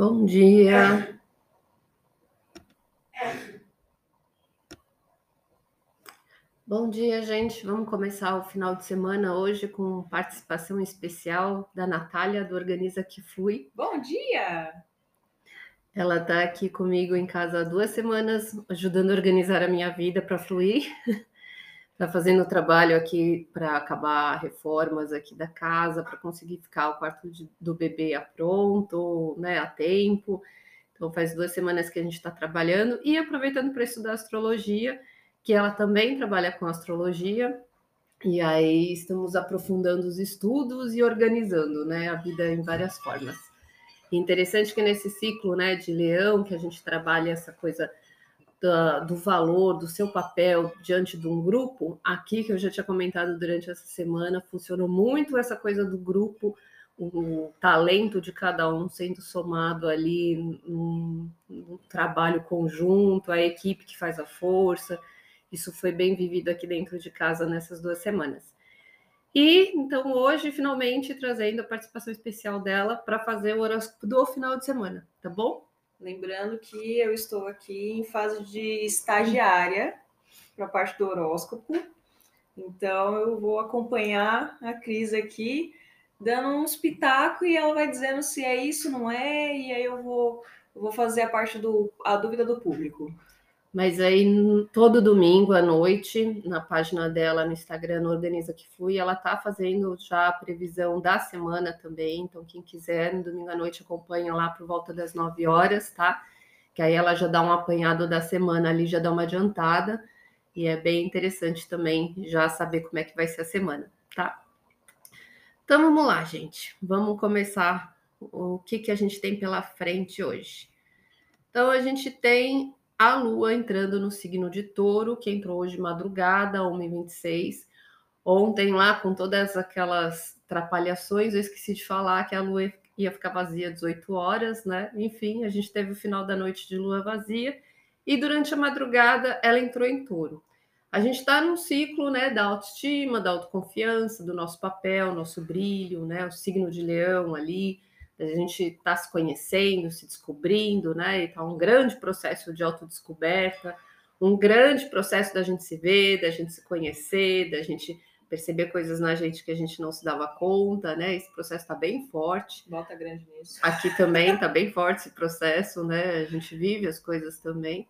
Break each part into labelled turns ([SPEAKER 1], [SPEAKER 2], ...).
[SPEAKER 1] Bom dia. Bom dia, gente. Vamos começar o final de semana hoje com participação especial da Natália, do Organiza Que Fui.
[SPEAKER 2] Bom dia!
[SPEAKER 1] Ela está aqui comigo em casa há duas semanas, ajudando a organizar a minha vida para fluir. Está fazendo trabalho aqui para acabar reformas aqui da casa, para conseguir ficar o quarto de, do bebê a pronto, né, a tempo. Então faz duas semanas que a gente está trabalhando e aproveitando para estudar astrologia, que ela também trabalha com astrologia. E aí estamos aprofundando os estudos e organizando, né, a vida em várias formas. Interessante que nesse ciclo né, de leão, que a gente trabalha essa coisa do, do valor, do seu papel diante de um grupo, aqui que eu já tinha comentado durante essa semana, funcionou muito essa coisa do grupo, o talento de cada um sendo somado ali num, num trabalho conjunto, a equipe que faz a força. Isso foi bem vivido aqui dentro de casa nessas duas semanas. E então hoje, finalmente, trazendo a participação especial dela para fazer o horóscopo do final de semana, tá bom?
[SPEAKER 2] Lembrando que eu estou aqui em fase de estagiária para a parte do horóscopo. Então eu vou acompanhar a Cris aqui, dando uns pitacos e ela vai dizendo se é isso, não é, e aí eu vou, eu vou fazer a parte do a dúvida do público.
[SPEAKER 1] Mas aí, todo domingo à noite, na página dela no Instagram, no Organiza Que Fui, ela tá fazendo já a previsão da semana também. Então, quem quiser, no domingo à noite, acompanha lá por volta das 9 horas, tá? Que aí ela já dá um apanhado da semana ali, já dá uma adiantada. E é bem interessante também já saber como é que vai ser a semana, tá? Então, vamos lá, gente. Vamos começar o que, que a gente tem pela frente hoje. Então, a gente tem a Lua entrando no signo de touro, que entrou hoje de madrugada, 1h26. Ontem, lá, com todas aquelas atrapalhações, eu esqueci de falar que a Lua ia ficar vazia 18 horas, né? Enfim, a gente teve o final da noite de Lua vazia. E durante a madrugada, ela entrou em touro. A gente está num ciclo né, da autoestima, da autoconfiança, do nosso papel, nosso brilho, né? O signo de leão ali a gente está se conhecendo, se descobrindo, né? E tá um grande processo de autodescoberta, um grande processo da gente se ver, da gente se conhecer, da gente perceber coisas na gente que a gente não se dava conta, né? Esse processo está bem forte.
[SPEAKER 2] Bota grande nisso.
[SPEAKER 1] Aqui também está bem forte esse processo, né? A gente vive as coisas também.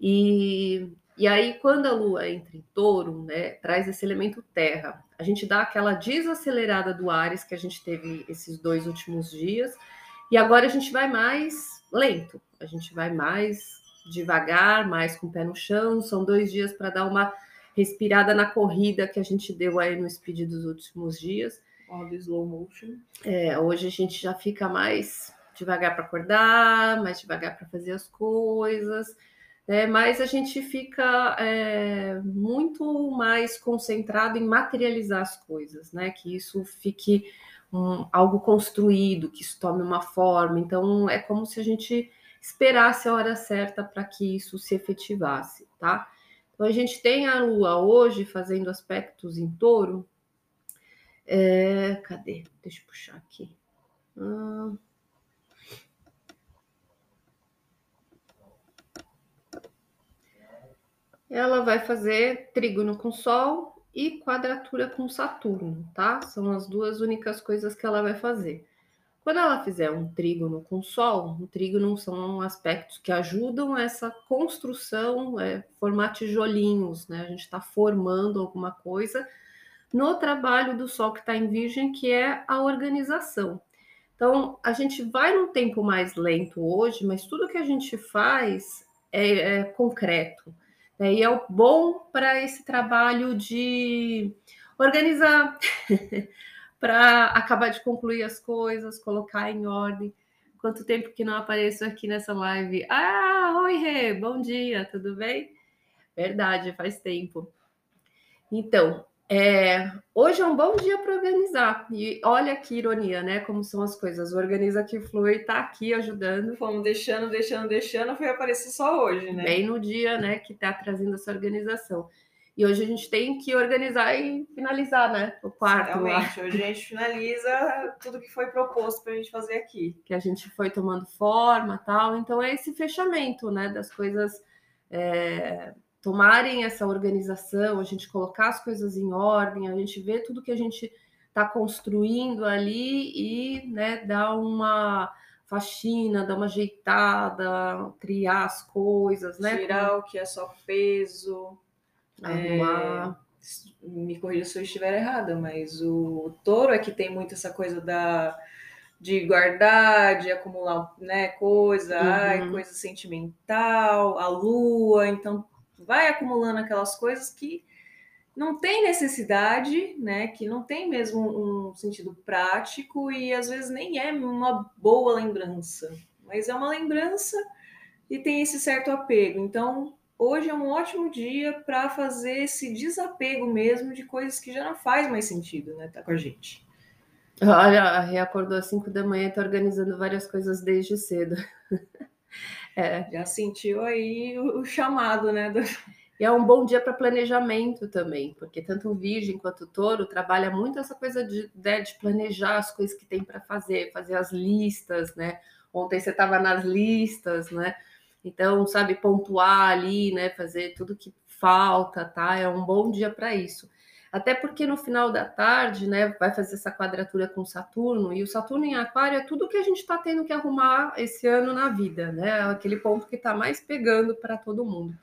[SPEAKER 1] E, e aí, quando a Lua entra em touro, né, traz esse elemento terra. A gente dá aquela desacelerada do Ares que a gente teve esses dois últimos dias, e agora a gente vai mais lento, a gente vai mais devagar, mais com o pé no chão. São dois dias para dar uma respirada na corrida que a gente deu aí no speed dos últimos dias.
[SPEAKER 2] All the slow motion.
[SPEAKER 1] É, hoje a gente já fica mais devagar para acordar, mais devagar para fazer as coisas né? mas a gente fica é, muito mais concentrado em materializar as coisas, né? Que isso fique um, algo construído, que isso tome uma forma. Então é como se a gente esperasse a hora certa para que isso se efetivasse, tá? Então a gente tem a Lua hoje fazendo aspectos em touro. É, cadê? Deixa eu puxar aqui. Ah, ela vai fazer trígono com Sol e quadratura com Saturno, tá? São as duas únicas coisas que ela vai fazer. Quando ela fizer um trígono com Sol, um trígono são aspectos que ajudam essa construção, é, formar tijolinhos, né? A gente está formando alguma coisa no trabalho do Sol que está em Virgem, que é a organização. Então, a gente vai num tempo mais lento hoje, mas tudo que a gente faz é, é concreto. Né? E é o bom para esse trabalho de organizar, para acabar de concluir as coisas, colocar em ordem. Quanto tempo que não apareço aqui nessa live? Ah, oi, Rê, bom dia, tudo bem? Verdade, faz tempo. Então, é, hoje é um bom dia para organizar. E olha que ironia, né? Como são as coisas. Organiza que flui, tá aqui ajudando.
[SPEAKER 2] Fomos deixando, deixando, deixando, foi aparecer só hoje, né?
[SPEAKER 1] Bem no dia, né, que tá trazendo essa organização. E hoje a gente tem que organizar e finalizar, né? O quarto.
[SPEAKER 2] Realmente, hoje a gente finaliza tudo que foi proposto para a gente fazer aqui.
[SPEAKER 1] Que a gente foi tomando forma tal. Então é esse fechamento, né? Das coisas é, tomarem essa organização, a gente colocar as coisas em ordem, a gente ver tudo que a gente está construindo ali e né, dar uma faxina, dar uma ajeitada, criar as coisas, né?
[SPEAKER 2] Tirar o que é só peso Arrumar. É, me corrija se eu estiver errada, mas o touro é que tem muito essa coisa da de guardar, de acumular, né, coisa, uhum. ai, coisa sentimental, a lua, então vai acumulando aquelas coisas que não tem necessidade, né, que não tem mesmo um sentido prático e às vezes nem é uma boa lembrança, mas é uma lembrança e tem esse certo apego. Então, hoje é um ótimo dia para fazer esse desapego mesmo de coisas que já não faz mais sentido, né? Tá com a gente.
[SPEAKER 1] Olha, a Rê acordou às 5 da manhã e tá organizando várias coisas desde cedo.
[SPEAKER 2] é. Já sentiu aí o, o chamado, né? Do...
[SPEAKER 1] E é um bom dia para planejamento também, porque tanto o Virgem quanto o Touro trabalha muito essa coisa de, né, de planejar as coisas que tem para fazer, fazer as listas, né? Ontem você estava nas listas, né? Então, sabe, pontuar ali, né, fazer tudo que falta, tá? É um bom dia para isso. Até porque no final da tarde, né, vai fazer essa quadratura com Saturno, e o Saturno em Aquário é tudo que a gente está tendo que arrumar esse ano na vida, né? Aquele ponto que está mais pegando para todo mundo.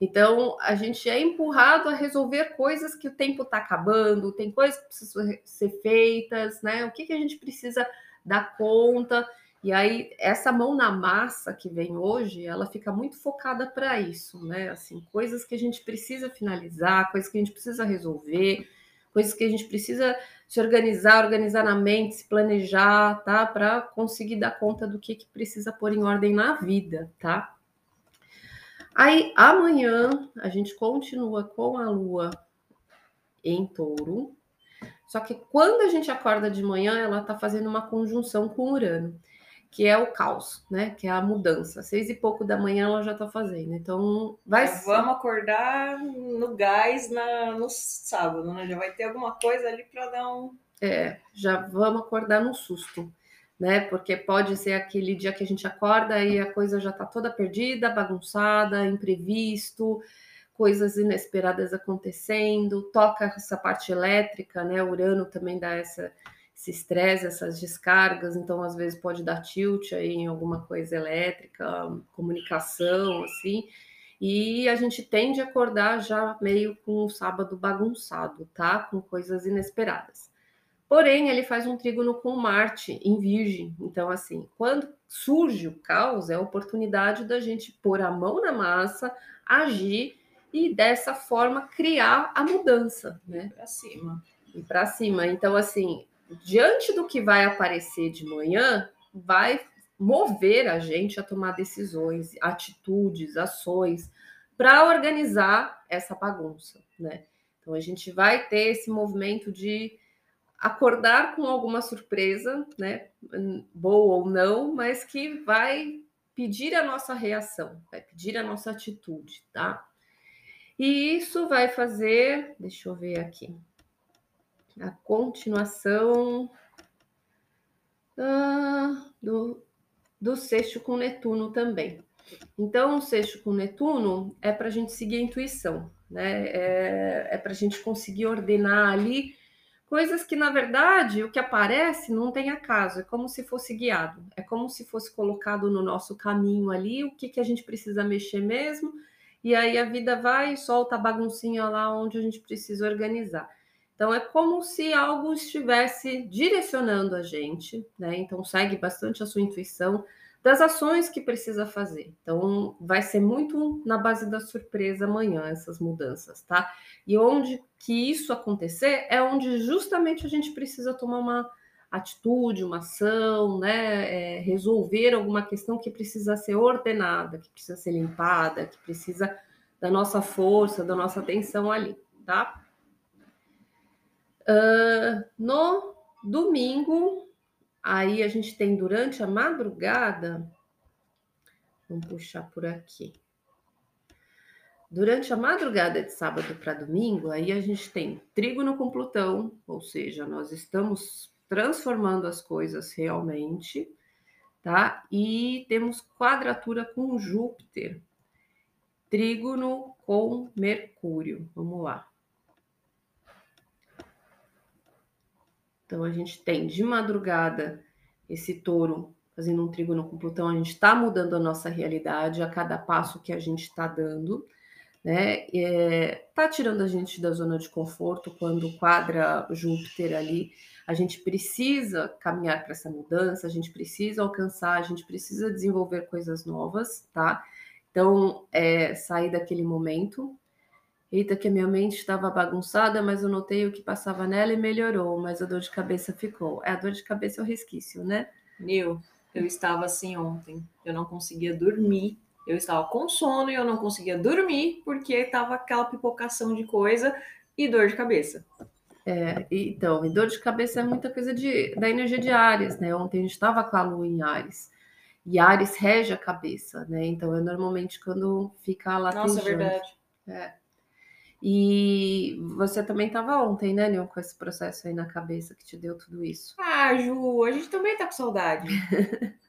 [SPEAKER 1] Então, a gente é empurrado a resolver coisas que o tempo está acabando, tem coisas que precisam ser feitas, né? O que, que a gente precisa dar conta. E aí, essa mão na massa que vem hoje, ela fica muito focada para isso, né? Assim, coisas que a gente precisa finalizar, coisas que a gente precisa resolver, coisas que a gente precisa se organizar, organizar na mente, se planejar, tá? Para conseguir dar conta do que, que precisa pôr em ordem na vida, tá? Aí, amanhã, a gente continua com a lua em touro. Só que quando a gente acorda de manhã, ela está fazendo uma conjunção com Urano que é o caos, né? Que é a mudança. Seis e pouco da manhã ela já está fazendo. Então, vai.
[SPEAKER 2] Já vamos acordar no gás na, no sábado, né? Já vai ter alguma coisa ali para dar um.
[SPEAKER 1] É, já vamos acordar no susto, né? Porque pode ser aquele dia que a gente acorda e a coisa já está toda perdida, bagunçada, imprevisto, coisas inesperadas acontecendo, toca essa parte elétrica, né? O Urano também dá essa esse estresse, essas descargas, então às vezes pode dar tilt aí em alguma coisa elétrica, comunicação, assim, e a gente tende a acordar já meio com o sábado bagunçado, tá? Com coisas inesperadas. Porém, ele faz um trígono com Marte em Virgem, então assim, quando surge o caos, é a oportunidade da gente pôr a mão na massa, agir e dessa forma criar a mudança, né?
[SPEAKER 2] Para cima.
[SPEAKER 1] E para cima. Então, assim, diante do que vai aparecer de manhã, vai mover a gente a tomar decisões, atitudes, ações para organizar essa bagunça, né? Então a gente vai ter esse movimento de acordar com alguma surpresa, né? Boa ou não, mas que vai pedir a nossa reação, vai pedir a nossa atitude, tá? E isso vai fazer, deixa eu ver aqui a continuação ah, do, do sexto com Netuno também. Então, o sexto com Netuno é para a gente seguir a intuição, né? É, é para a gente conseguir ordenar ali coisas que, na verdade, o que aparece não tem acaso, é como se fosse guiado, é como se fosse colocado no nosso caminho ali o que, que a gente precisa mexer mesmo, e aí a vida vai e solta a baguncinha lá onde a gente precisa organizar. Então é como se algo estivesse direcionando a gente, né? Então segue bastante a sua intuição das ações que precisa fazer. Então vai ser muito na base da surpresa amanhã essas mudanças, tá? E onde que isso acontecer é onde justamente a gente precisa tomar uma atitude, uma ação, né? É, resolver alguma questão que precisa ser ordenada, que precisa ser limpada, que precisa da nossa força, da nossa atenção ali, tá? Uh, no domingo, aí a gente tem durante a madrugada, vamos puxar por aqui. Durante a madrugada de sábado para domingo, aí a gente tem trígono com Plutão, ou seja, nós estamos transformando as coisas realmente, tá? E temos quadratura com Júpiter, trígono com Mercúrio. Vamos lá. Então a gente tem de madrugada esse touro fazendo um trígono com Plutão, a gente está mudando a nossa realidade a cada passo que a gente está dando né? É, tá tirando a gente da zona de conforto quando quadra Júpiter ali. A gente precisa caminhar para essa mudança, a gente precisa alcançar, a gente precisa desenvolver coisas novas, tá? Então, é, sair daquele momento. Eita, que a minha mente estava bagunçada, mas eu notei o que passava nela e melhorou, mas a dor de cabeça ficou. É, a dor de cabeça é o resquício, né?
[SPEAKER 2] Nil, eu estava assim ontem. Eu não conseguia dormir eu estava com sono e eu não conseguia dormir porque estava aquela pipocação de coisa e dor de cabeça.
[SPEAKER 1] É, então, e dor de cabeça é muita coisa de, da energia de Ares, né? Ontem a gente estava com a lua em Ares. E Ares rege a cabeça, né? Então é normalmente quando fica lá.
[SPEAKER 2] Nossa, é verdade.
[SPEAKER 1] É. E você também estava ontem, né, Leon, com esse processo aí na cabeça que te deu tudo isso.
[SPEAKER 2] Ah, Ju, a gente também tá com saudade.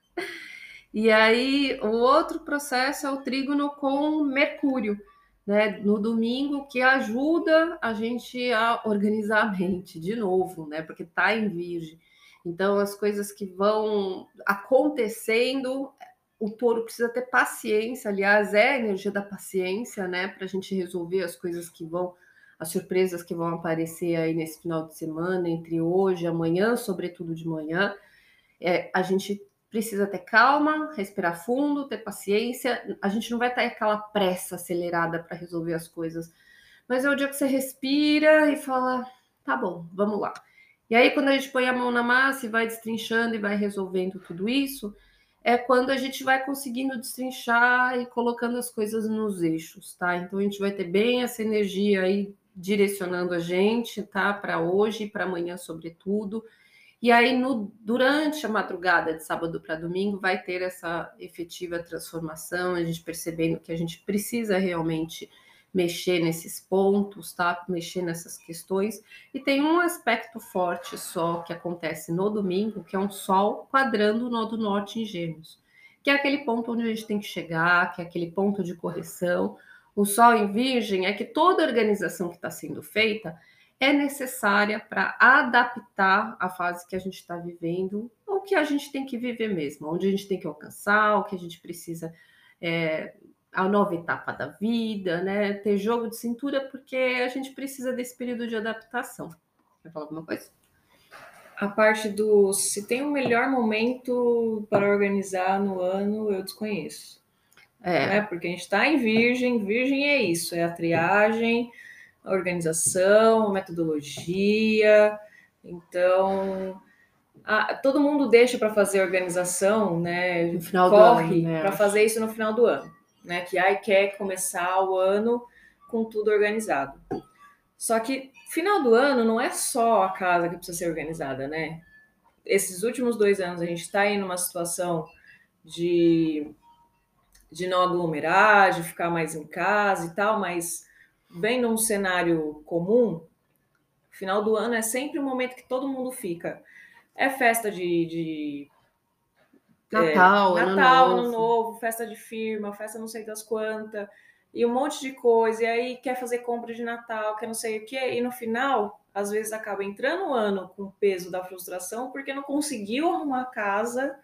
[SPEAKER 1] E aí, o outro processo é o trígono com Mercúrio, né? No domingo, que ajuda a gente a organizar a mente de novo, né? Porque tá em Virgem. Então, as coisas que vão acontecendo, o touro precisa ter paciência. Aliás, é a energia da paciência, né? Para a gente resolver as coisas que vão, as surpresas que vão aparecer aí nesse final de semana, entre hoje e amanhã, sobretudo de manhã. É, a gente precisa ter calma, respirar fundo, ter paciência. A gente não vai ter aquela pressa acelerada para resolver as coisas. Mas é o dia que você respira e fala: tá bom, vamos lá. E aí, quando a gente põe a mão na massa e vai destrinchando e vai resolvendo tudo isso, é quando a gente vai conseguindo destrinchar e colocando as coisas nos eixos, tá? Então a gente vai ter bem essa energia aí direcionando a gente, tá? Para hoje e para amanhã, sobretudo. E aí, no, durante a madrugada de sábado para domingo, vai ter essa efetiva transformação, a gente percebendo que a gente precisa realmente mexer nesses pontos, tá? Mexer nessas questões. E tem um aspecto forte só que acontece no domingo, que é um sol quadrando o nodo norte em Gêmeos, que é aquele ponto onde a gente tem que chegar, que é aquele ponto de correção. O sol em Virgem é que toda organização que está sendo feita é necessária para adaptar a fase que a gente está vivendo, ou que a gente tem que viver mesmo, onde a gente tem que alcançar, o que a gente precisa, é, a nova etapa da vida, né? Ter jogo de cintura, porque a gente precisa desse período de adaptação. Quer falar alguma coisa?
[SPEAKER 2] A parte do se tem um melhor momento para organizar no ano, eu desconheço. É. Né? Porque a gente está em virgem, virgem é isso, é a triagem a organização, a metodologia. Então, a, todo mundo deixa para fazer organização, né? No final corre né? para fazer isso no final do ano, né? Que aí quer começar o ano com tudo organizado. Só que final do ano não é só a casa que precisa ser organizada, né? Esses últimos dois anos a gente está aí numa situação de, de não aglomerar, de ficar mais em casa e tal, mas vem num cenário comum, final do ano é sempre o um momento que todo mundo fica. É festa de, de
[SPEAKER 1] Natal,
[SPEAKER 2] é, Natal, ano, ano novo. festa de firma, festa não sei das quantas, e um monte de coisa, e aí quer fazer compra de Natal, quer não sei o quê, e no final, às vezes acaba entrando o ano com o peso da frustração, porque não conseguiu arrumar a casa,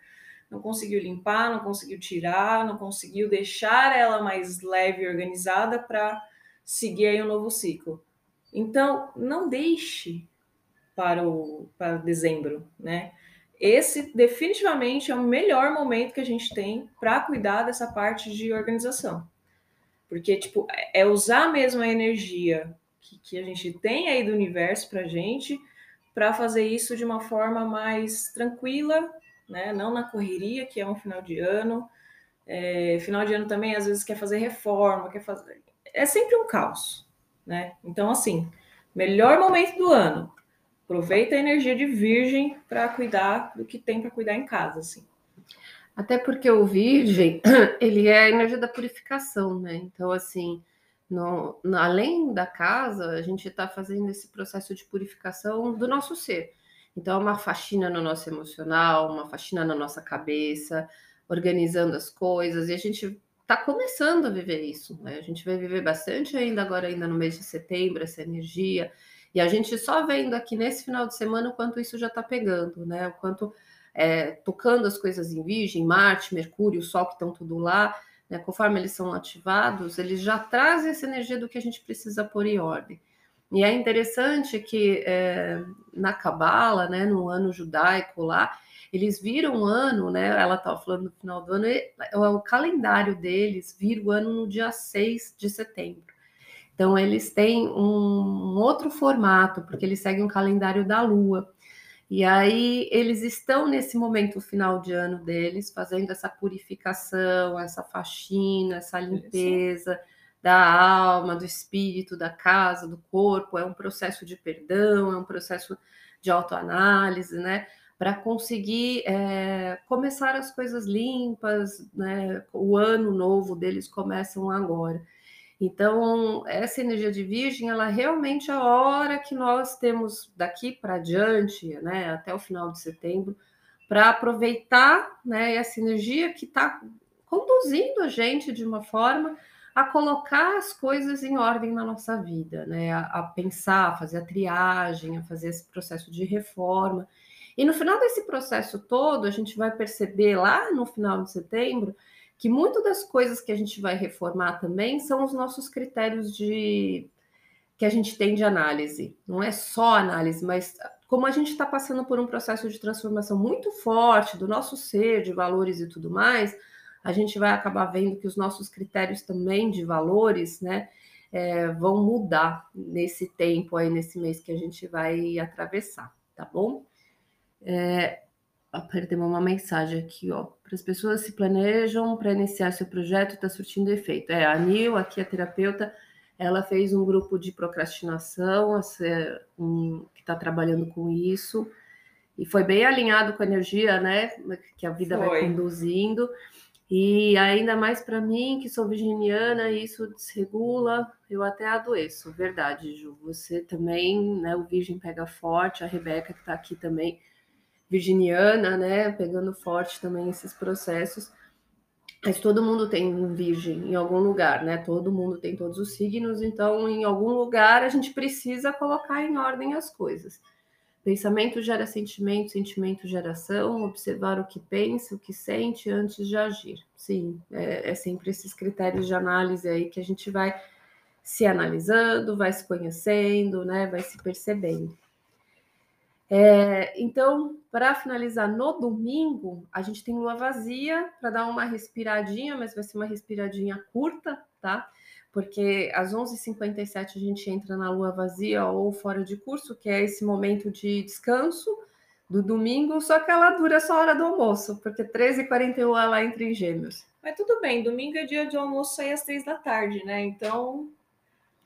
[SPEAKER 2] não conseguiu limpar, não conseguiu tirar, não conseguiu deixar ela mais leve e organizada para seguir aí um novo ciclo. Então, não deixe para o para dezembro, né? Esse definitivamente é o melhor momento que a gente tem para cuidar dessa parte de organização. Porque, tipo, é usar mesmo a energia que, que a gente tem aí do universo para gente para fazer isso de uma forma mais tranquila, né? Não na correria, que é um final de ano. É, final de ano também, às vezes, quer fazer reforma, quer fazer é sempre um caos, né? Então, assim, melhor momento do ano. Aproveita a energia de virgem para cuidar do que tem para cuidar em casa, assim.
[SPEAKER 1] Até porque o virgem, ele é a energia da purificação, né? Então, assim, no, no, além da casa, a gente está fazendo esse processo de purificação do nosso ser. Então, é uma faxina no nosso emocional, uma faxina na nossa cabeça, organizando as coisas, e a gente está começando a viver isso. Né? A gente vai viver bastante ainda agora, ainda no mês de setembro, essa energia. E a gente só vendo aqui nesse final de semana o quanto isso já está pegando, né? O quanto é, tocando as coisas em Virgem, Marte, Mercúrio, Sol que estão tudo lá, né? Conforme eles são ativados, eles já trazem essa energia do que a gente precisa pôr em ordem. E é interessante que é, na Cabala, né, no ano judaico lá, eles viram o ano, né? Ela estava falando no final do ano, e, o calendário deles vira o ano no dia 6 de setembro. Então, eles têm um, um outro formato, porque eles seguem o calendário da Lua. E aí eles estão nesse momento final de ano deles, fazendo essa purificação, essa faxina, essa limpeza da alma, do espírito, da casa, do corpo. É um processo de perdão, é um processo de autoanálise, né? Para conseguir é, começar as coisas limpas, né? O ano novo deles começam agora. Então, essa energia de virgem, ela realmente é a hora que nós temos daqui para diante, né, até o final de setembro, para aproveitar né, essa energia que está conduzindo a gente de uma forma a colocar as coisas em ordem na nossa vida, né, a, a pensar, a fazer a triagem, a fazer esse processo de reforma. E no final desse processo todo, a gente vai perceber lá no final de setembro que muitas das coisas que a gente vai reformar também são os nossos critérios de que a gente tem de análise. Não é só análise, mas como a gente está passando por um processo de transformação muito forte do nosso ser, de valores e tudo mais, a gente vai acabar vendo que os nossos critérios também de valores, né, é, vão mudar nesse tempo aí, nesse mês que a gente vai atravessar, tá bom? É, perdemos uma mensagem aqui, ó. Para as pessoas se planejam para iniciar seu projeto, está surtindo efeito. É, a Nil, aqui a terapeuta, ela fez um grupo de procrastinação, um, que está trabalhando com isso, e foi bem alinhado com a energia, né? Que a vida foi. vai conduzindo. E ainda mais para mim, que sou virginiana, isso desregula, eu até adoeço, verdade, Ju. Você também, né? O Virgem pega forte, a Rebeca que está aqui também virginiana, né? Pegando forte também esses processos. Mas todo mundo tem um virgem em algum lugar, né? Todo mundo tem todos os signos, então em algum lugar a gente precisa colocar em ordem as coisas. Pensamento gera sentimento, sentimento gera ação, observar o que pensa, o que sente antes de agir. Sim, é, é sempre esses critérios de análise aí que a gente vai se analisando, vai se conhecendo, né? Vai se percebendo. É, então, para finalizar, no domingo, a gente tem lua vazia para dar uma respiradinha, mas vai ser uma respiradinha curta, tá? Porque às 11h57 a gente entra na lua vazia ou fora de curso, que é esse momento de descanso do domingo, só que ela dura só a hora do almoço, porque 13h41 ela entra em gêmeos.
[SPEAKER 2] Mas tudo bem, domingo é dia de almoço aí às três da tarde, né? Então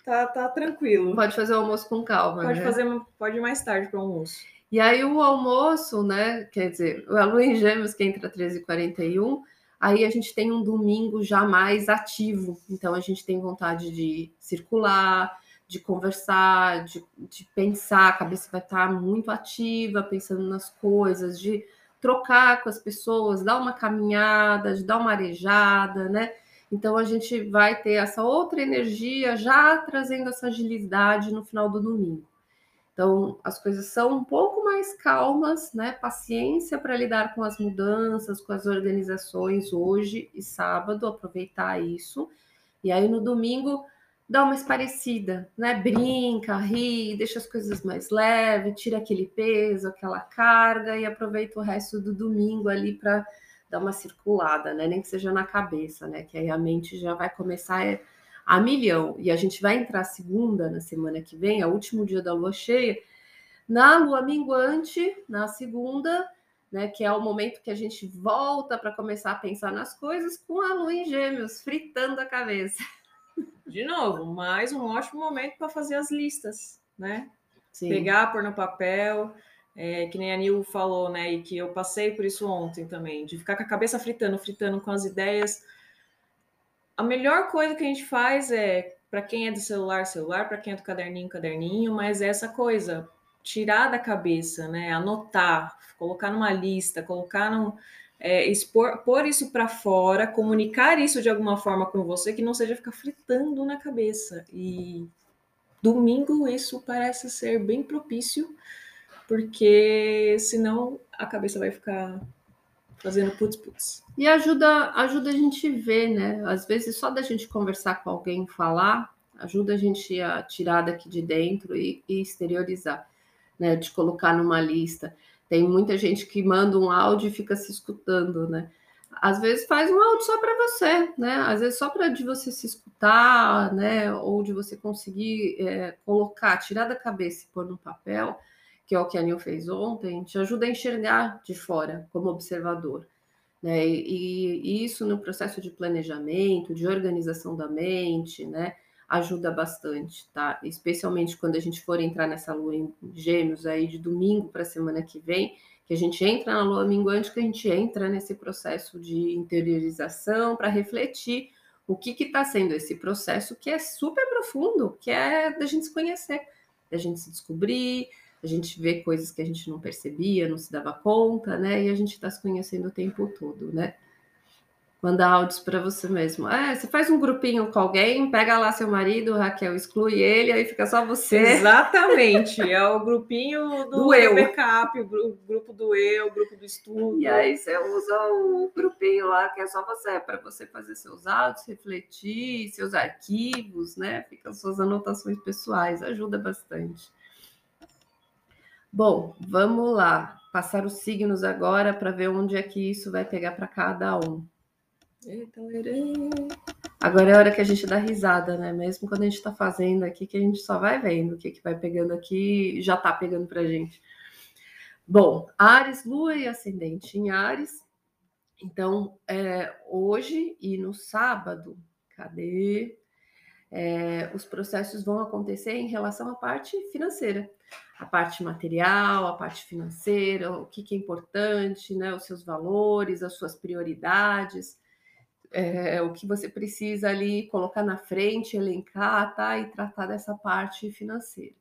[SPEAKER 2] tá, tá tranquilo.
[SPEAKER 1] Pode fazer o almoço com calma.
[SPEAKER 2] Pode
[SPEAKER 1] né?
[SPEAKER 2] fazer, pode ir mais tarde para o almoço.
[SPEAKER 1] E aí o almoço, né? Quer dizer, a lua em gêmeos que entra 13h41, aí a gente tem um domingo já mais ativo. Então a gente tem vontade de circular, de conversar, de, de pensar, a cabeça vai estar muito ativa, pensando nas coisas, de trocar com as pessoas, dar uma caminhada, de dar uma arejada, né? Então a gente vai ter essa outra energia já trazendo essa agilidade no final do domingo. Então, as coisas são um pouco mais calmas, né? Paciência para lidar com as mudanças, com as organizações hoje e sábado, aproveitar isso. E aí no domingo dá uma esparecida, né? Brinca, ri, deixa as coisas mais leves, tira aquele peso, aquela carga e aproveita o resto do domingo ali para dar uma circulada, né? Nem que seja na cabeça, né? Que aí a mente já vai começar a a milhão. E a gente vai entrar segunda, na semana que vem, é o último dia da lua cheia, na lua minguante, na segunda, né, que é o momento que a gente volta para começar a pensar nas coisas com a lua em gêmeos, fritando a cabeça.
[SPEAKER 2] De novo, mais um ótimo momento para fazer as listas, né? Sim. Pegar, pôr no papel, é, que nem a Nil falou, né? E que eu passei por isso ontem também, de ficar com a cabeça fritando, fritando com as ideias a melhor coisa que a gente faz é para quem é do celular, celular, para quem é do caderninho, caderninho, mas é essa coisa, tirar da cabeça, né? Anotar, colocar numa lista, colocar num. É, expor, pôr isso para fora, comunicar isso de alguma forma com você, que não seja ficar fritando na cabeça. E domingo isso parece ser bem propício, porque senão a cabeça vai ficar fazendo putz putz.
[SPEAKER 1] E ajuda, ajuda a gente ver, né? Às vezes só da gente conversar com alguém, falar, ajuda a gente a tirar daqui de dentro e, e exteriorizar, né? De colocar numa lista. Tem muita gente que manda um áudio e fica se escutando, né? Às vezes faz um áudio só para você, né? Às vezes só para de você se escutar, né? Ou de você conseguir é, colocar, tirar da cabeça e pôr no papel que é o que a Nil fez ontem, te ajuda a enxergar de fora como observador. Né? E, e, isso no processo de planejamento, de organização da mente, né? ajuda bastante, tá? Especialmente quando a gente for entrar nessa lua em gêmeos aí de domingo para semana que vem, que a gente entra na lua minguante, que a gente entra nesse processo de interiorização para refletir o que está sendo esse processo que é super profundo, que é da gente se conhecer, da gente se descobrir, a gente vê coisas que a gente não percebia, não se dava conta, né? E a gente está se conhecendo o tempo todo, né? Manda áudios para você mesmo. É, você faz um grupinho com alguém, pega lá seu marido, Raquel, exclui ele, aí fica só você.
[SPEAKER 2] Exatamente, é o grupinho do, do eu. backup, o grupo do eu, o grupo do estudo.
[SPEAKER 1] E aí você usa o grupinho lá, que é só você, para você fazer seus áudios, refletir, seus arquivos, né? Ficam suas anotações pessoais, ajuda bastante. Bom, vamos lá. Passar os signos agora para ver onde é que isso vai pegar para cada um. Agora é a hora que a gente dá risada, né? Mesmo quando a gente está fazendo aqui, que a gente só vai vendo o que, que vai pegando aqui, já está pegando para gente. Bom, Ares, Lua e Ascendente em Ares. Então, é, hoje e no sábado, cadê? É, os processos vão acontecer em relação à parte financeira a parte material, a parte financeira, o que, que é importante, né, os seus valores, as suas prioridades, é, o que você precisa ali colocar na frente, elencar, tá? E tratar dessa parte financeira,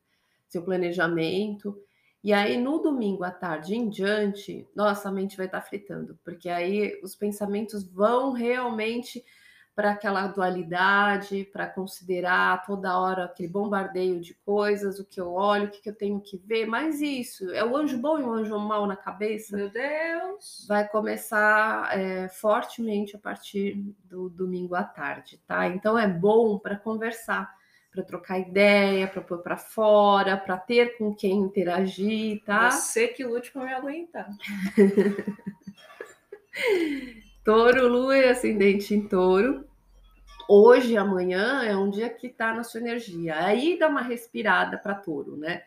[SPEAKER 1] seu planejamento. E aí, no domingo à tarde em diante, nossa, mente vai estar fritando, porque aí os pensamentos vão realmente para aquela dualidade, para considerar toda hora aquele bombardeio de coisas, o que eu olho, o que, eu tenho que ver, mas isso, é o anjo bom e o anjo mal na cabeça.
[SPEAKER 2] Meu Deus!
[SPEAKER 1] Vai começar é, fortemente a partir do domingo à tarde, tá? Então é bom para conversar, para trocar ideia, para pôr para fora, para ter com quem interagir, tá?
[SPEAKER 2] Você que lute para me aguentar.
[SPEAKER 1] Touro, lua e ascendente em touro. Hoje, amanhã é um dia que está na sua energia. Aí dá uma respirada para touro, né?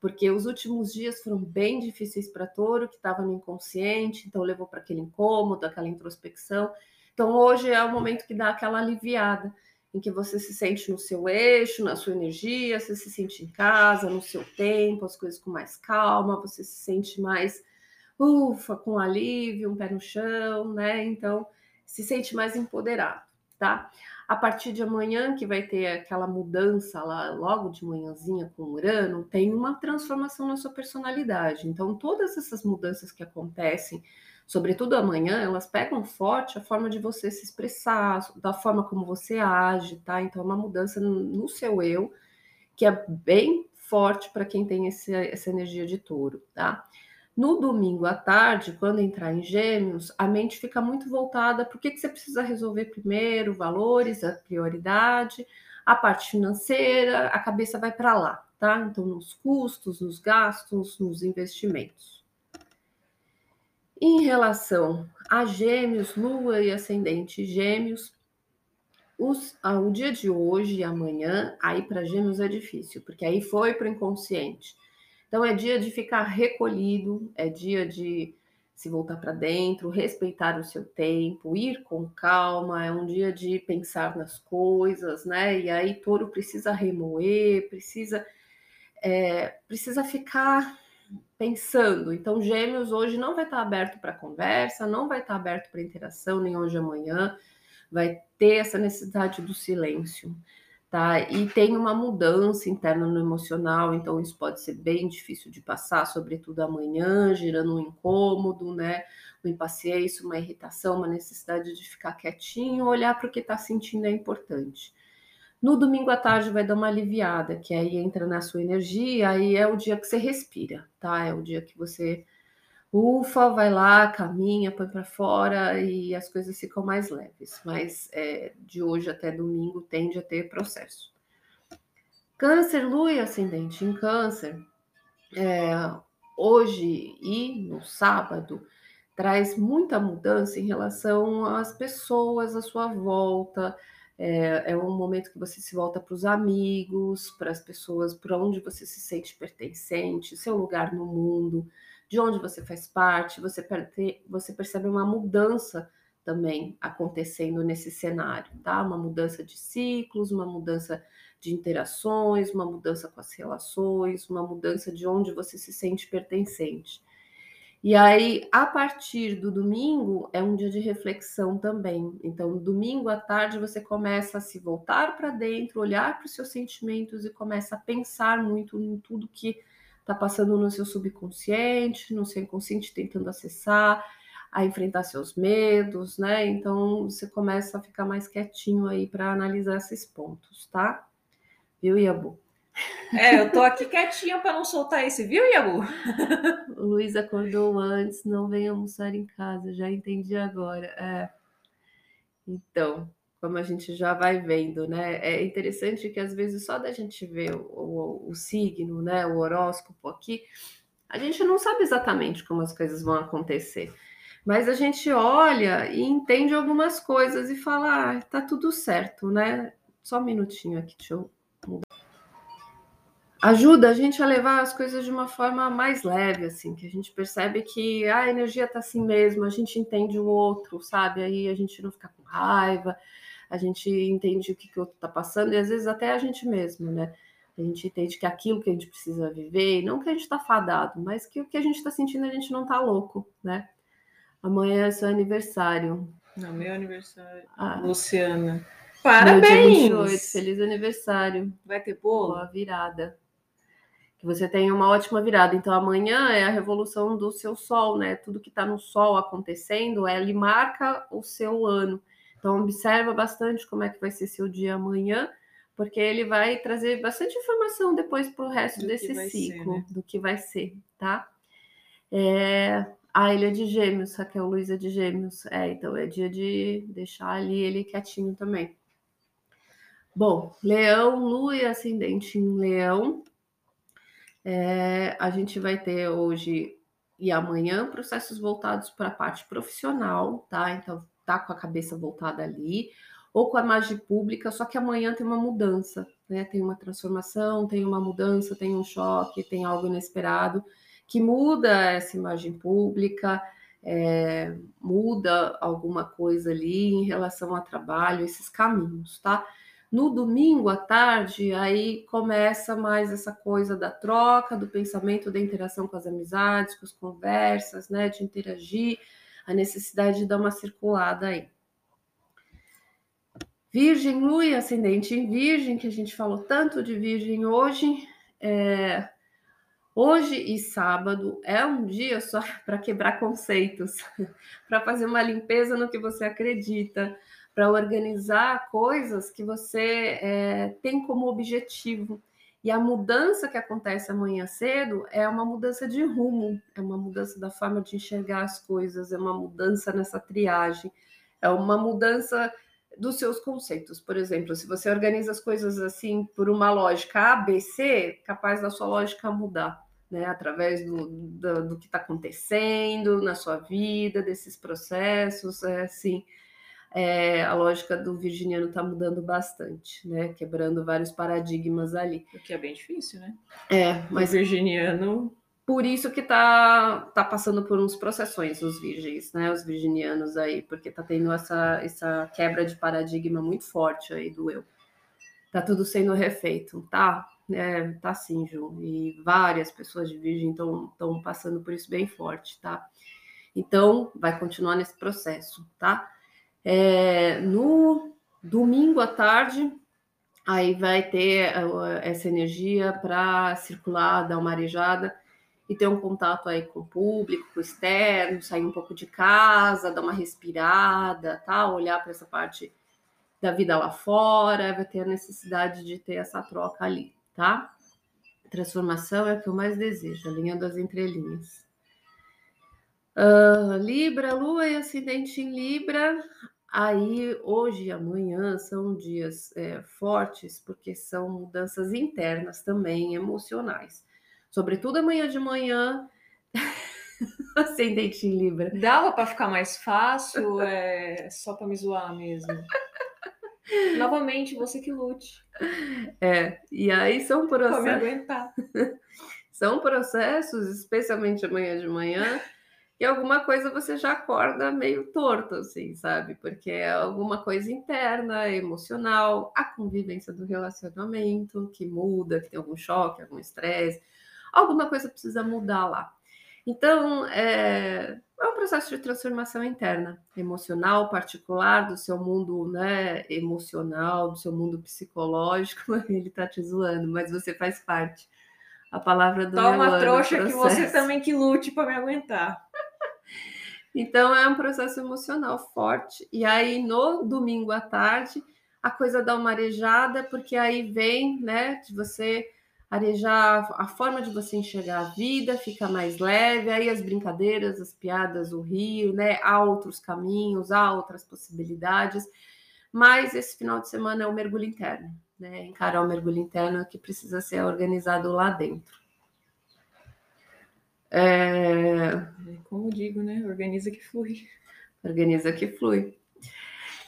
[SPEAKER 1] Porque os últimos dias foram bem difíceis para touro, que estava no inconsciente, então levou para aquele incômodo, aquela introspecção. Então hoje é o momento que dá aquela aliviada, em que você se sente no seu eixo, na sua energia, você se sente em casa, no seu tempo, as coisas com mais calma, você se sente mais ufa, com alívio, um pé no chão, né? Então, se sente mais empoderado, tá? A partir de amanhã, que vai ter aquela mudança lá, logo de manhãzinha com o Urano, tem uma transformação na sua personalidade. Então, todas essas mudanças que acontecem, sobretudo amanhã, elas pegam forte a forma de você se expressar, da forma como você age, tá? Então, é uma mudança no seu eu, que é bem forte para quem tem esse, essa energia de touro, tá? No domingo à tarde, quando entrar em gêmeos, a mente fica muito voltada para o que, que você precisa resolver primeiro, valores, a prioridade, a parte financeira, a cabeça vai para lá, tá? Então, nos custos, nos gastos, nos investimentos. Em relação a gêmeos, lua e ascendente gêmeos, os, ah, o dia de hoje e amanhã, aí para gêmeos é difícil, porque aí foi para o inconsciente. Então é dia de ficar recolhido, é dia de se voltar para dentro, respeitar o seu tempo, ir com calma, é um dia de pensar nas coisas, né? E aí touro precisa remoer, precisa é, precisa ficar pensando. Então, Gêmeos hoje não vai estar aberto para conversa, não vai estar aberto para interação, nem hoje amanhã, vai ter essa necessidade do silêncio tá? E tem uma mudança interna no emocional, então isso pode ser bem difícil de passar, sobretudo amanhã, gerando um incômodo, né? Uma impaciência, uma irritação, uma necessidade de ficar quietinho, olhar para o que está sentindo é importante. No domingo à tarde vai dar uma aliviada, que aí entra na sua energia, aí é o dia que você respira, tá? É o dia que você ufa, vai lá, caminha, põe para fora e as coisas ficam mais leves. Mas é, de hoje até domingo tende a ter processo. Câncer, lua e ascendente em câncer, é, hoje e no sábado, traz muita mudança em relação às pessoas à sua volta. É, é um momento que você se volta para os amigos, para as pessoas, para onde você se sente pertencente, seu lugar no mundo de onde você faz parte, você, você percebe uma mudança também acontecendo nesse cenário, tá? Uma mudança de ciclos, uma mudança de interações, uma mudança com as relações, uma mudança de onde você se sente pertencente. E aí, a partir do domingo, é um dia de reflexão também. Então, domingo à tarde, você começa a se voltar para dentro, olhar para os seus sentimentos e começa a pensar muito em tudo que está passando no seu subconsciente, no seu inconsciente, tentando acessar, a enfrentar seus medos, né? Então você começa a ficar mais quietinho aí para analisar esses pontos, tá? Viu, Iabu?
[SPEAKER 2] É, eu tô aqui quietinha para não soltar esse, viu, Iabu?
[SPEAKER 1] o Luiz acordou antes, não vem almoçar em casa, já entendi agora. É. Então, como a gente já vai vendo, né? É interessante que às vezes só da gente ver o, o, o, signo, né, o horóscopo aqui, a gente não sabe exatamente como as coisas vão acontecer. Mas a gente olha e entende algumas coisas e fala, ah, tá tudo certo, né? Só um minutinho aqui, deixa eu mudar. Ajuda a gente a levar as coisas de uma forma mais leve, assim, que a gente percebe que ah, a energia tá assim mesmo, a gente entende o outro, sabe? Aí a gente não fica com raiva, a gente entende o que, que o outro está passando, e às vezes até a gente mesmo, né? A gente entende que aquilo que a gente precisa viver, não que a gente está fadado, mas que o que a gente está sentindo a gente não está louco, né? Amanhã é seu aniversário.
[SPEAKER 2] Não, meu aniversário. Ah, Luciana. Parabéns! 28,
[SPEAKER 1] feliz aniversário.
[SPEAKER 2] Vai ter bolo?
[SPEAKER 1] Boa virada. Que você tenha uma ótima virada. Então, amanhã é a revolução do seu sol, né? Tudo que está no sol acontecendo, ele marca o seu ano. Então, observa bastante como é que vai ser seu dia amanhã, porque ele vai trazer bastante informação depois para o resto do desse ciclo, ser, né? do que vai ser, tá? É... Ele é de gêmeos, Raquel Luiz é de gêmeos. É, então é dia de deixar ali ele quietinho também. Bom, leão, lua e ascendente em leão. É, a gente vai ter hoje e amanhã processos voltados para a parte profissional, tá? Então, tá com a cabeça voltada ali, ou com a imagem pública, só que amanhã tem uma mudança, né? Tem uma transformação, tem uma mudança, tem um choque, tem algo inesperado que muda essa imagem pública, é, muda alguma coisa ali em relação ao trabalho, esses caminhos, tá? No domingo à tarde, aí começa mais essa coisa da troca, do pensamento, da interação com as amizades, com as conversas, né? De interagir a necessidade de dar uma circulada aí. Virgem, Lua e ascendente em Virgem, que a gente falou tanto de Virgem hoje. É, hoje e sábado é um dia só para quebrar conceitos, para fazer uma limpeza no que você acredita, para organizar coisas que você é, tem como objetivo. E a mudança que acontece amanhã cedo é uma mudança de rumo, é uma mudança da forma de enxergar as coisas, é uma mudança nessa triagem, é uma mudança dos seus conceitos. Por exemplo, se você organiza as coisas assim por uma lógica A, B, C, capaz da sua lógica mudar, né? Através do, do, do que está acontecendo na sua vida, desses processos, é assim é, a lógica do virginiano está mudando bastante, né? Quebrando vários paradigmas ali.
[SPEAKER 2] O que é bem difícil, né?
[SPEAKER 1] É, mas
[SPEAKER 2] o virginiano.
[SPEAKER 1] Por isso que tá, tá passando por uns processões os virgens, né? Os virginianos aí, porque tá tendo essa, essa quebra de paradigma muito forte aí do eu. Tá tudo sendo refeito, tá? É, tá sim, Ju. E várias pessoas de virgem estão passando por isso bem forte, tá? Então, vai continuar nesse processo, tá? É, no domingo à tarde, aí vai ter essa energia para circular, dar uma arejada e ter um contato aí com o público, com o externo, sair um pouco de casa, dar uma respirada, tá? Olhar para essa parte da vida lá fora, vai ter a necessidade de ter essa troca ali, tá? Transformação é o que eu mais desejo, alinhando as entrelinhas. Uh, Libra, Lua e ascendente em Libra. Aí, hoje e amanhã são dias é, fortes, porque são mudanças internas também, emocionais. Sobretudo amanhã de manhã, ascendente em Libra.
[SPEAKER 2] Dava para ficar mais fácil, é só para me zoar mesmo. Novamente, você que lute.
[SPEAKER 1] É, e aí são processos. são processos, especialmente amanhã de manhã, e alguma coisa você já acorda meio torto, assim, sabe? Porque é alguma coisa interna, emocional, a convivência do relacionamento que muda, que tem algum choque, algum estresse, alguma coisa precisa mudar lá. Então, é, é um processo de transformação interna, emocional, particular, do seu mundo né, emocional, do seu mundo psicológico. Ele está te zoando, mas você faz parte. A palavra do
[SPEAKER 2] Toma trouxa que você também que lute para me aguentar.
[SPEAKER 1] Então é um processo emocional forte. E aí no domingo à tarde a coisa dá uma arejada, porque aí vem, né, de você arejar a forma de você enxergar a vida, fica mais leve, aí as brincadeiras, as piadas, o rio, né? Há outros caminhos, há outras possibilidades, mas esse final de semana é o mergulho interno, né? Encarar o mergulho interno que precisa ser organizado lá dentro.
[SPEAKER 2] É... Como digo, né? Organiza que flui.
[SPEAKER 1] Organiza que flui.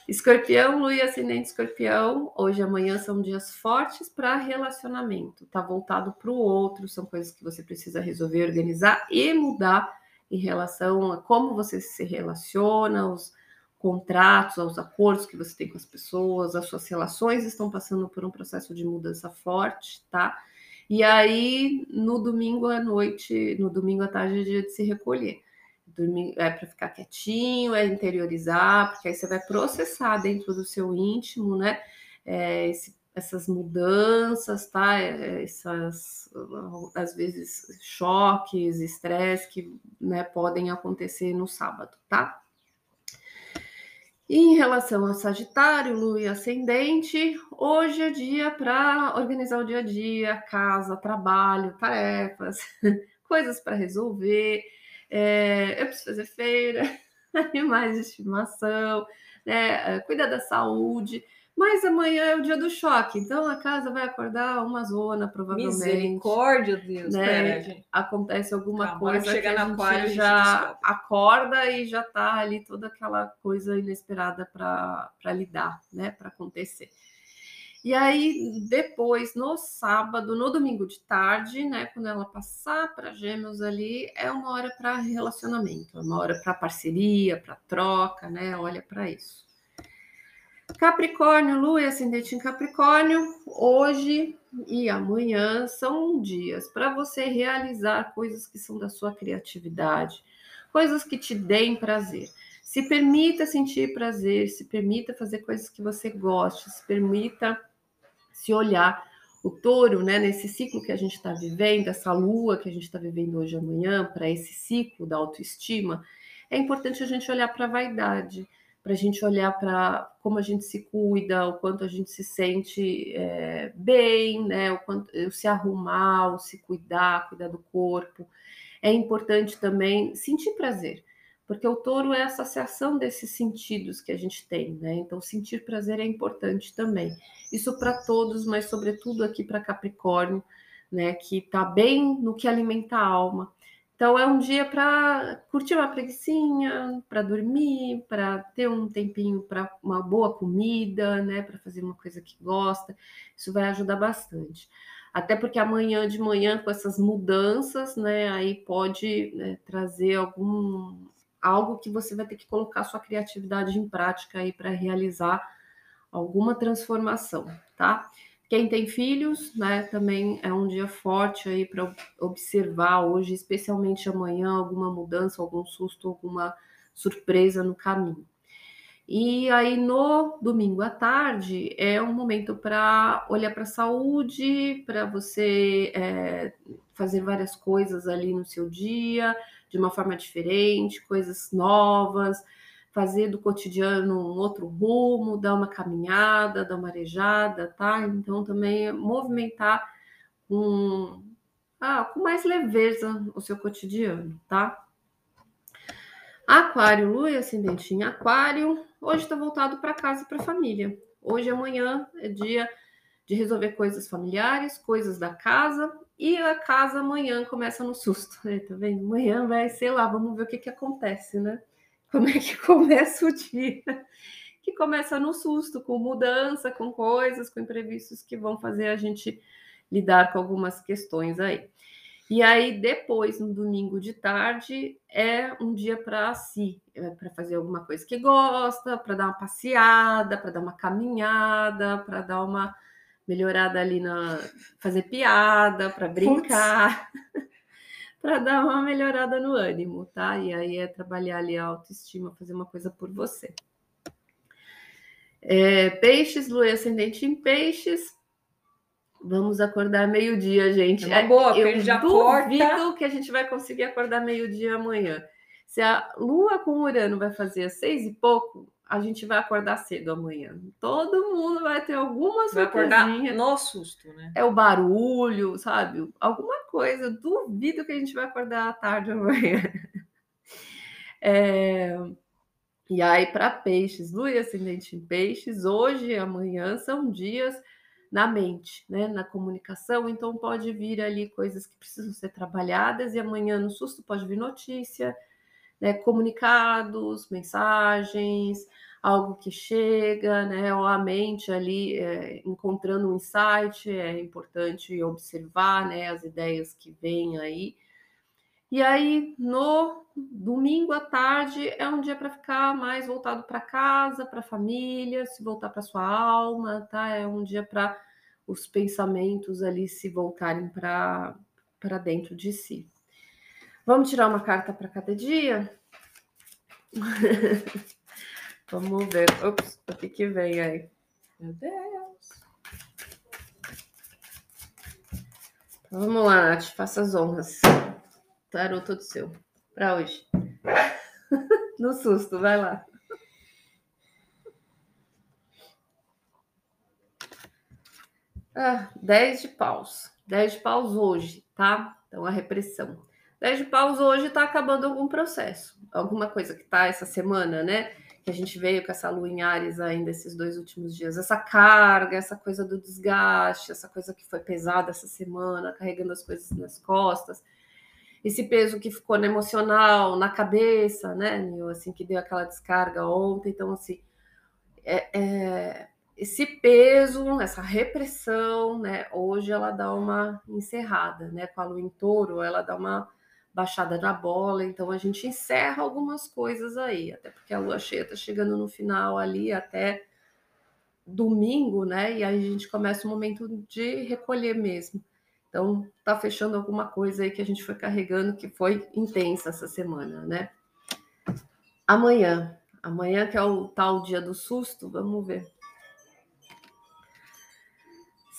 [SPEAKER 1] Escorpião, Lua e Ascendente Escorpião, hoje e amanhã são dias fortes para relacionamento, tá voltado para o outro, são coisas que você precisa resolver, organizar e mudar em relação a como você se relaciona, os contratos, os acordos que você tem com as pessoas, as suas relações estão passando por um processo de mudança forte, tá? E aí, no domingo à noite, no domingo à tarde é dia de se recolher. É para ficar quietinho, é interiorizar, porque aí você vai processar dentro do seu íntimo, né? É, esse, essas mudanças, tá? É, essas, às vezes, choques, estresse que né, podem acontecer no sábado, tá? Em relação a Sagitário, Lua e Ascendente, hoje é dia para organizar o dia a dia, casa, trabalho, tarefas, coisas para resolver. É, eu preciso fazer feira, animais de estimação, né, cuidar da saúde. Mas amanhã é o dia do choque, então a casa vai acordar uma zona, provavelmente.
[SPEAKER 2] Misericórdia, Deus,
[SPEAKER 1] né? Pera, gente. Acontece alguma Calma, coisa que a gente já acorda e já tá ali toda aquela coisa inesperada para lidar, né? Para acontecer. E aí, depois, no sábado, no domingo de tarde, né, quando ela passar para Gêmeos ali, é uma hora para relacionamento, é uma hora para parceria, para troca, né? Olha para isso. Capricórnio, Lua e ascendente em Capricórnio, hoje e amanhã são dias para você realizar coisas que são da sua criatividade, coisas que te deem prazer. Se permita sentir prazer, se permita fazer coisas que você goste, se permita se olhar. O touro, né, nesse ciclo que a gente está vivendo, essa lua que a gente está vivendo hoje e amanhã, para esse ciclo da autoestima, é importante a gente olhar para a vaidade para a gente olhar para como a gente se cuida, o quanto a gente se sente é, bem, né? O quanto o se arrumar, o se cuidar, cuidar do corpo. É importante também sentir prazer, porque o touro é a associação desses sentidos que a gente tem, né? Então, sentir prazer é importante também. Isso para todos, mas sobretudo aqui para Capricórnio, né? Que está bem no que alimenta a alma então é um dia para curtir uma preguiçinha, para dormir, para ter um tempinho para uma boa comida, né, para fazer uma coisa que gosta. Isso vai ajudar bastante. Até porque amanhã de manhã com essas mudanças, né, aí pode né, trazer algum algo que você vai ter que colocar sua criatividade em prática aí para realizar alguma transformação, tá? Quem tem filhos, né, também é um dia forte aí para observar hoje, especialmente amanhã, alguma mudança, algum susto, alguma surpresa no caminho. E aí no domingo à tarde é um momento para olhar para a saúde, para você é, fazer várias coisas ali no seu dia de uma forma diferente, coisas novas, fazer do cotidiano um outro rumo, dar uma caminhada, dar uma arejada, tá? Então também movimentar com, ah, com mais leveza o seu cotidiano, tá? Aquário, lua e ascendente em aquário, hoje está voltado para casa e para família. Hoje amanhã é dia de resolver coisas familiares, coisas da casa, e a casa amanhã começa no susto. É, tá vendo? Amanhã vai, sei lá, vamos ver o que, que acontece, né? Como é que começa o dia? Que começa no susto, com mudança, com coisas, com imprevistos que vão fazer a gente lidar com algumas questões aí. E aí, depois, no domingo de tarde, é um dia para si, é para fazer alguma coisa que gosta, para dar uma passeada, para dar uma caminhada, para dar uma melhorada ali na. fazer piada, para brincar, para dar uma melhorada no ânimo, tá? E aí é trabalhar ali a autoestima, fazer uma coisa por você. É, peixes, lua ascendente em peixes, Vamos acordar meio-dia, gente.
[SPEAKER 2] É uma boa, eu já
[SPEAKER 1] duvido corta. que a gente vai conseguir acordar meio-dia amanhã. Se a Lua com Urano vai fazer às seis e pouco, a gente vai acordar cedo amanhã. Todo mundo vai ter alguma
[SPEAKER 2] Vai acordar no susto, né?
[SPEAKER 1] É o barulho, sabe? Alguma coisa. Eu duvido que a gente vai acordar à tarde amanhã. É... E aí, para peixes, Lua e ascendente em peixes, hoje e amanhã são dias na mente, né, na comunicação. Então pode vir ali coisas que precisam ser trabalhadas e amanhã no susto pode vir notícia, né, comunicados, mensagens, algo que chega, né, ou a mente ali é, encontrando um insight, é importante observar, né, as ideias que vêm aí. E aí no domingo à tarde é um dia para ficar mais voltado para casa, para a família, se voltar para sua alma, tá? É um dia para os pensamentos ali se voltarem para dentro de si. Vamos tirar uma carta para cada dia? Vamos ver. Ops, o que, que vem aí? Meu Deus. Vamos lá, Nath, faça as honras. Tarô todo seu. Para hoje. no susto, vai lá. Ah, 10 de paus. 10 de paus hoje, tá? Então, a repressão. 10 de paus hoje está acabando algum processo. Alguma coisa que tá essa semana, né? Que a gente veio com essa lua em Ares ainda esses dois últimos dias. Essa carga, essa coisa do desgaste, essa coisa que foi pesada essa semana, carregando as coisas nas costas esse peso que ficou no emocional, na cabeça, né, Nil, assim, que deu aquela descarga ontem. Então, assim, é, é, esse peso, essa repressão, né, hoje ela dá uma encerrada, né, com a lua em touro, ela dá uma baixada na bola, então a gente encerra algumas coisas aí, até porque a lua cheia tá chegando no final ali, até domingo, né, e aí a gente começa o momento de recolher mesmo. Então, tá fechando alguma coisa aí que a gente foi carregando que foi intensa essa semana, né? Amanhã, amanhã que é o tal dia do susto, vamos ver.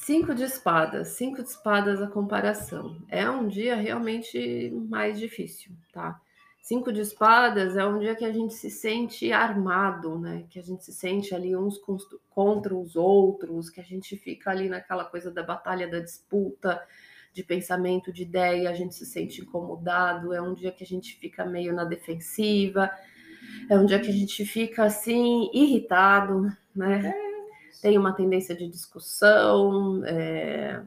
[SPEAKER 1] Cinco de espadas, cinco de espadas a comparação. É um dia realmente mais difícil, tá? Cinco de espadas é um dia que a gente se sente armado, né? Que a gente se sente ali uns contra os outros, que a gente fica ali naquela coisa da batalha, da disputa, de pensamento, de ideia, a gente se sente incomodado, é um dia que a gente fica meio na defensiva, é um dia que a gente fica assim, irritado, né? Tem uma tendência de discussão, é,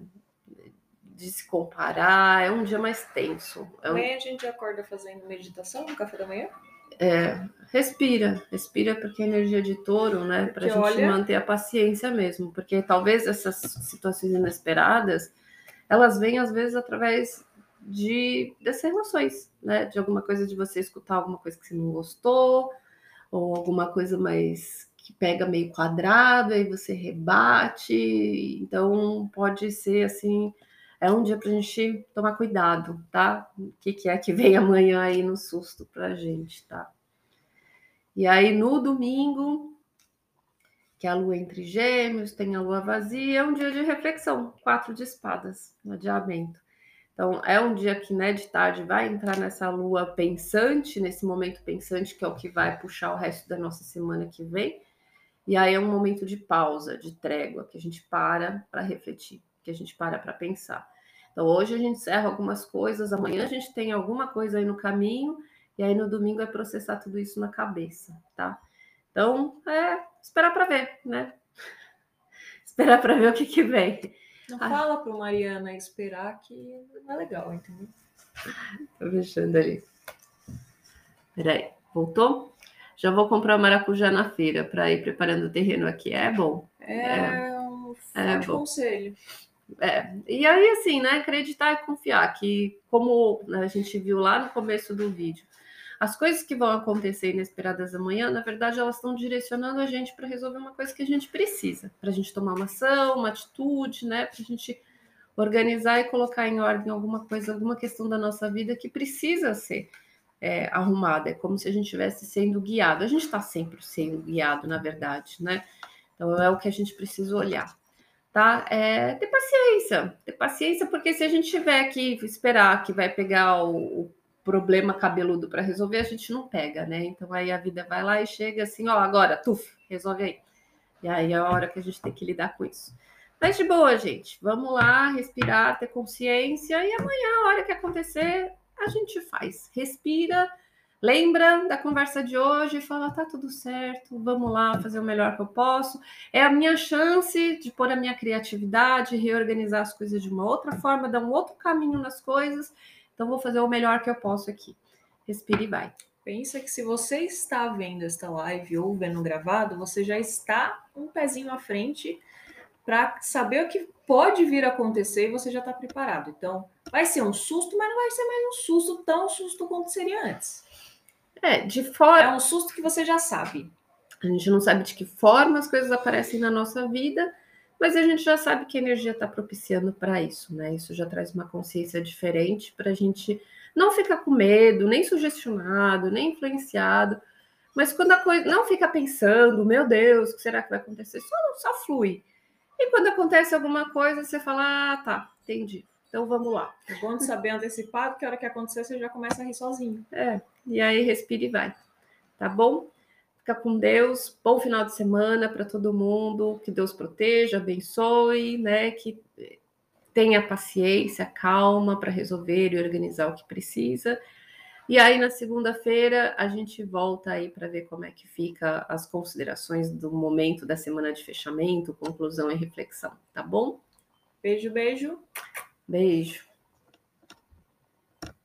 [SPEAKER 1] de se comparar, é um dia mais tenso. É
[SPEAKER 2] um... Amanhã a gente acorda fazendo meditação no café da manhã?
[SPEAKER 1] É, respira, respira porque a energia de touro, né? Para a gente olha... manter a paciência mesmo, porque talvez essas situações inesperadas elas vêm às vezes através de dessas emoções, né? De alguma coisa de você escutar alguma coisa que você não gostou, ou alguma coisa mais que pega meio quadrado, aí você rebate. Então pode ser assim, é um dia para a gente tomar cuidado, tá? O que, que é que vem amanhã aí no susto para a gente, tá? E aí no domingo, que a lua entre gêmeos, tem a lua vazia, é um dia de reflexão, quatro de espadas, no adiamento. Então, é um dia que, né, de tarde vai entrar nessa lua pensante, nesse momento pensante, que é o que vai puxar o resto da nossa semana que vem. E aí é um momento de pausa, de trégua, que a gente para para refletir, que a gente para para pensar. Então, hoje a gente encerra algumas coisas, amanhã a gente tem alguma coisa aí no caminho, e aí no domingo é processar tudo isso na cabeça, tá? Então, é esperar para ver, né? esperar para ver o que, que vem.
[SPEAKER 2] Não ah. fala para Mariana esperar que não é legal, entendeu?
[SPEAKER 1] Tô fechando ali. Peraí, voltou? Já vou comprar maracujá na feira para ir preparando o terreno aqui. É bom.
[SPEAKER 2] É, é um é bom. conselho.
[SPEAKER 1] É, e aí, assim, né? Acreditar e confiar que, como a gente viu lá no começo do vídeo, as coisas que vão acontecer inesperadas amanhã, na verdade, elas estão direcionando a gente para resolver uma coisa que a gente precisa, para a gente tomar uma ação, uma atitude, né? Para a gente organizar e colocar em ordem alguma coisa, alguma questão da nossa vida que precisa ser é, arrumada. É como se a gente estivesse sendo guiado. A gente está sempre sendo guiado, na verdade, né? Então é o que a gente precisa olhar. Tá? É, ter paciência, ter paciência, porque se a gente tiver que esperar que vai pegar o, o problema cabeludo para resolver, a gente não pega, né? Então aí a vida vai lá e chega assim, ó, agora, tuf, resolve aí. E aí é a hora que a gente tem que lidar com isso. Mas de boa, gente. Vamos lá, respirar, ter consciência e amanhã, a hora que acontecer, a gente faz. Respira, lembra da conversa de hoje, fala, tá tudo certo, vamos lá fazer o melhor que eu posso. É a minha chance de pôr a minha criatividade, reorganizar as coisas de uma outra forma, dar um outro caminho nas coisas então, vou fazer o melhor que eu posso aqui. Respire e vai.
[SPEAKER 2] Pensa que se você está vendo esta live ou vendo gravado, você já está um pezinho à frente para saber o que pode vir a acontecer e você já está preparado. Então, vai ser um susto, mas não vai ser mais um susto tão susto quanto seria antes.
[SPEAKER 1] É, de fora.
[SPEAKER 2] É um susto que você já sabe.
[SPEAKER 1] A gente não sabe de que forma as coisas aparecem na nossa vida, mas a gente já sabe que a energia está propiciando para isso, né? Isso já traz uma consciência diferente para a gente não ficar com medo, nem sugestionado, nem influenciado. Mas quando a coisa não fica pensando, meu Deus, o que será que vai acontecer? Só, só flui. E quando acontece alguma coisa, você fala, ah, tá, entendi. Então vamos lá.
[SPEAKER 2] É bom de saber antecipado que a hora que acontecer você já começa a rir sozinho.
[SPEAKER 1] É, e aí respira e vai. Tá bom? Fica com Deus. Bom final de semana para todo mundo. Que Deus proteja, abençoe, né? Que tenha paciência, calma para resolver e organizar o que precisa. E aí na segunda-feira a gente volta aí para ver como é que fica as considerações do momento da semana de fechamento, conclusão e reflexão, tá bom?
[SPEAKER 2] Beijo, beijo.
[SPEAKER 1] Beijo.